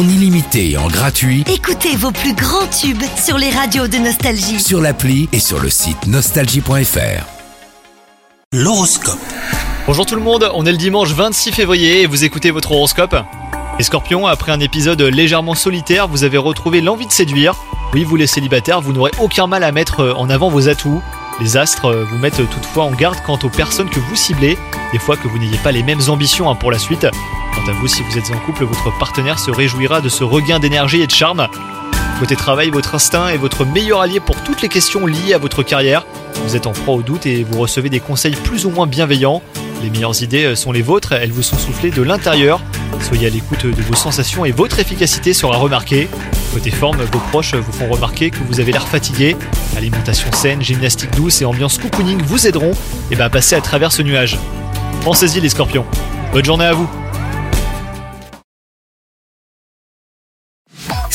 en illimité et en gratuit Écoutez vos plus grands tubes sur les radios de Nostalgie. sur l'appli et sur le site nostalgie.fr. L'horoscope. Bonjour tout le monde, on est le dimanche 26 février et vous écoutez votre horoscope. Les scorpions, après un épisode légèrement solitaire, vous avez retrouvé l'envie de séduire. Oui, vous les célibataires, vous n'aurez aucun mal à mettre en avant vos atouts. Les astres euh, vous mettent toutefois en garde quant aux personnes que vous ciblez, des fois que vous n'ayez pas les mêmes ambitions hein, pour la suite. Quant à vous, si vous êtes en couple, votre partenaire se réjouira de ce regain d'énergie et de charme. Côté travail, votre instinct est votre meilleur allié pour toutes les questions liées à votre carrière. Vous êtes en proie au doute et vous recevez des conseils plus ou moins bienveillants. Les meilleures idées euh, sont les vôtres, elles vous sont soufflées de l'intérieur. Soyez à l'écoute de vos sensations et votre efficacité sera remarquée. Côté forme, vos proches vous font remarquer que vous avez l'air fatigué. Alimentation saine, gymnastique douce et ambiance cocooning vous aideront et ben, à passer à travers ce nuage. Pensez-y les scorpions. Bonne journée à vous